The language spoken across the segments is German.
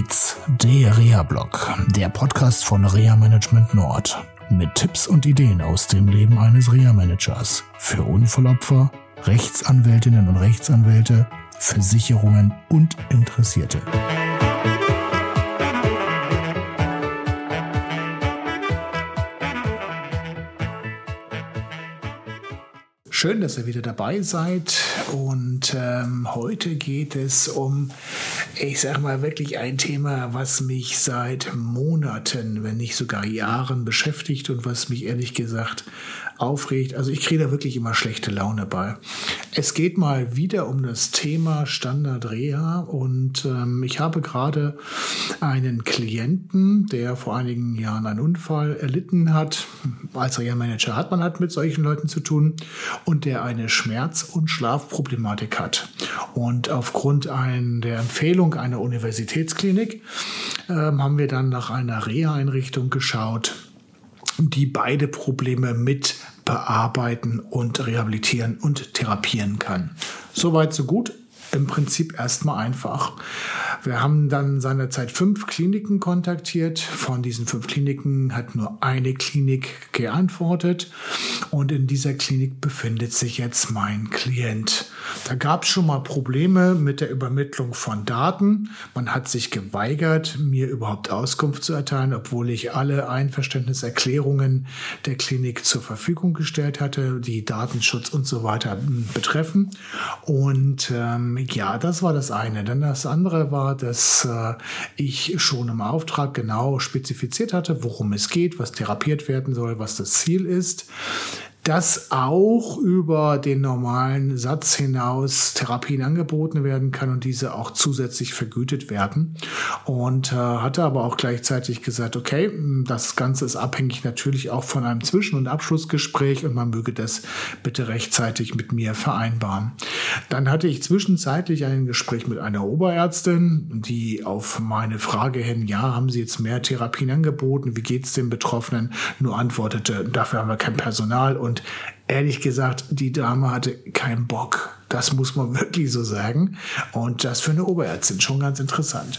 geht's? Der Reha-Blog, der Podcast von Reha Management Nord. Mit Tipps und Ideen aus dem Leben eines Reha-Managers. Für Unfallopfer, Rechtsanwältinnen und Rechtsanwälte, Versicherungen und Interessierte. Schön, dass ihr wieder dabei seid. Und ähm, heute geht es um, ich sage mal, wirklich ein Thema, was mich seit Monaten, wenn nicht sogar Jahren beschäftigt und was mich ehrlich gesagt aufregt. Also ich kriege da wirklich immer schlechte Laune bei. Es geht mal wieder um das Thema Standard Reha und ähm, ich habe gerade einen Klienten, der vor einigen Jahren einen Unfall erlitten hat. Als Reha-Manager hat man halt mit solchen Leuten zu tun und der eine Schmerz- und Schlafproblematik hat. Und aufgrund ein, der Empfehlung einer Universitätsklinik ähm, haben wir dann nach einer Reha-Einrichtung geschaut, die beide Probleme mit bearbeiten und rehabilitieren und therapieren kann. Soweit, so gut. Im Prinzip erstmal einfach. Wir haben dann seinerzeit fünf Kliniken kontaktiert. Von diesen fünf Kliniken hat nur eine Klinik geantwortet. Und in dieser Klinik befindet sich jetzt mein Klient. Da gab es schon mal Probleme mit der Übermittlung von Daten. Man hat sich geweigert, mir überhaupt Auskunft zu erteilen, obwohl ich alle Einverständniserklärungen der Klinik zur Verfügung gestellt hatte, die Datenschutz und so weiter betreffen. Und ähm, ja, das war das eine. Dann das andere war, dass äh, ich schon im Auftrag genau spezifiziert hatte, worum es geht, was therapiert werden soll, was das Ziel ist dass auch über den normalen Satz hinaus Therapien angeboten werden kann und diese auch zusätzlich vergütet werden. Und äh, hatte aber auch gleichzeitig gesagt, okay, das Ganze ist abhängig natürlich auch von einem Zwischen- und Abschlussgespräch und man möge das bitte rechtzeitig mit mir vereinbaren. Dann hatte ich zwischenzeitlich ein Gespräch mit einer Oberärztin, die auf meine Frage hin, ja, haben Sie jetzt mehr Therapien angeboten? Wie geht es den Betroffenen? Nur antwortete, dafür haben wir kein Personal und ehrlich gesagt, die Dame hatte keinen Bock. Das muss man wirklich so sagen. Und das für eine Oberärztin schon ganz interessant.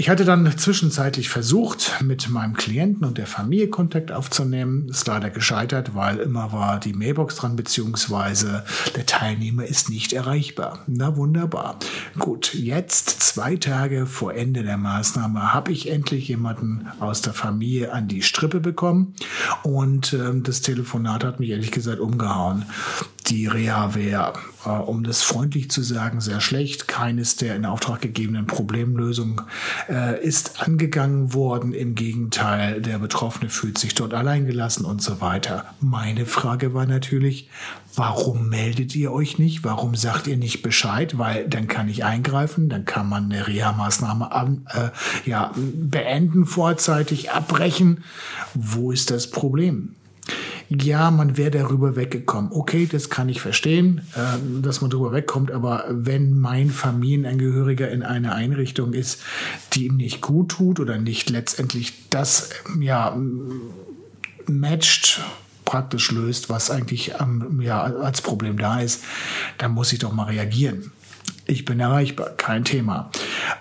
Ich hatte dann zwischenzeitlich versucht, mit meinem Klienten und der Familie Kontakt aufzunehmen. Ist leider gescheitert, weil immer war die Mailbox dran, beziehungsweise der Teilnehmer ist nicht erreichbar. Na wunderbar. Gut, jetzt zwei Tage vor Ende der Maßnahme habe ich endlich jemanden aus der Familie an die Strippe bekommen und äh, das Telefonat hat mich ehrlich gesagt umgehauen die Reha wäre, äh, um das freundlich zu sagen, sehr schlecht. Keines der in Auftrag gegebenen Problemlösungen äh, ist angegangen worden. Im Gegenteil, der Betroffene fühlt sich dort alleingelassen und so weiter. Meine Frage war natürlich, warum meldet ihr euch nicht? Warum sagt ihr nicht Bescheid? Weil dann kann ich eingreifen, dann kann man eine Reha-Maßnahme äh, ja, beenden, vorzeitig abbrechen. Wo ist das Problem? Ja, man wäre darüber weggekommen. Okay, das kann ich verstehen, äh, dass man darüber wegkommt, aber wenn mein Familienangehöriger in einer Einrichtung ist, die ihm nicht gut tut oder nicht letztendlich das, ja, matcht, praktisch löst, was eigentlich ähm, ja, als Problem da ist, dann muss ich doch mal reagieren. Ich bin erreichbar, kein Thema.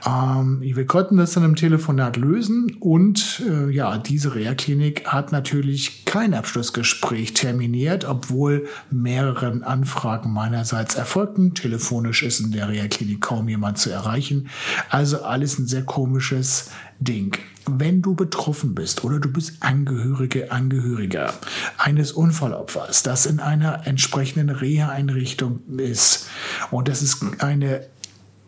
Ähm, wir konnten das dann im Telefonat lösen und äh, ja, diese Reha-Klinik hat natürlich kein Abschlussgespräch terminiert, obwohl mehreren Anfragen meinerseits erfolgten. Telefonisch ist in der Reha-Klinik kaum jemand zu erreichen. Also alles ein sehr komisches Ding. Wenn du betroffen bist oder du bist Angehörige, Angehöriger eines Unfallopfers, das in einer entsprechenden Reha-Einrichtung ist und das ist eine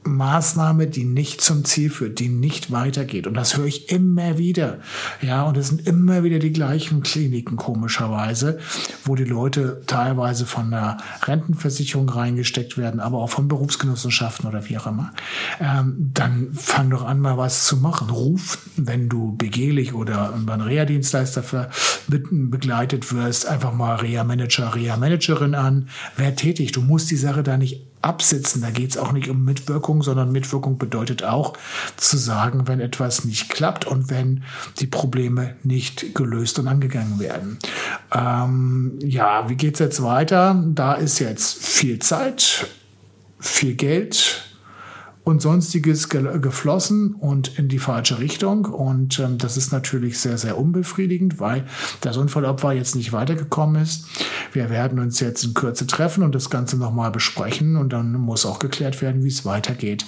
Maßnahme, die nicht zum Ziel führt, die nicht weitergeht. Und das höre ich immer wieder. Ja, und es sind immer wieder die gleichen Kliniken, komischerweise, wo die Leute teilweise von der Rentenversicherung reingesteckt werden, aber auch von Berufsgenossenschaften oder wie auch immer. Ähm, dann fang doch an, mal was zu machen. Ruf, wenn du begehlich oder über einen Reha-Dienstleister begleitet wirst, einfach mal Reha-Manager, Reha-Managerin an. Wer tätig? Du musst die Sache da nicht absitzen. Da geht es auch nicht um Mitwirkung, sondern Mitwirkung bedeutet auch zu sagen, wenn etwas nicht klappt und wenn die Probleme nicht gelöst und angegangen werden. Ähm, ja, wie geht es jetzt weiter? Da ist jetzt viel Zeit, viel Geld und sonstiges ge geflossen und in die falsche Richtung. Und ähm, das ist natürlich sehr, sehr unbefriedigend, weil das Unfallopfer jetzt nicht weitergekommen ist. Wir werden uns jetzt in Kürze treffen und das Ganze nochmal besprechen und dann muss auch geklärt werden, wie es weitergeht.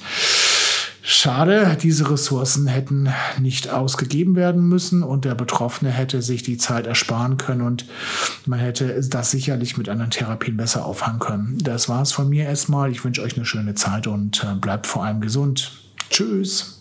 Schade, diese Ressourcen hätten nicht ausgegeben werden müssen und der Betroffene hätte sich die Zeit ersparen können und man hätte das sicherlich mit anderen Therapien besser auffangen können. Das war's von mir erstmal. Ich wünsche euch eine schöne Zeit und äh, bleibt vor allem gesund. Tschüss.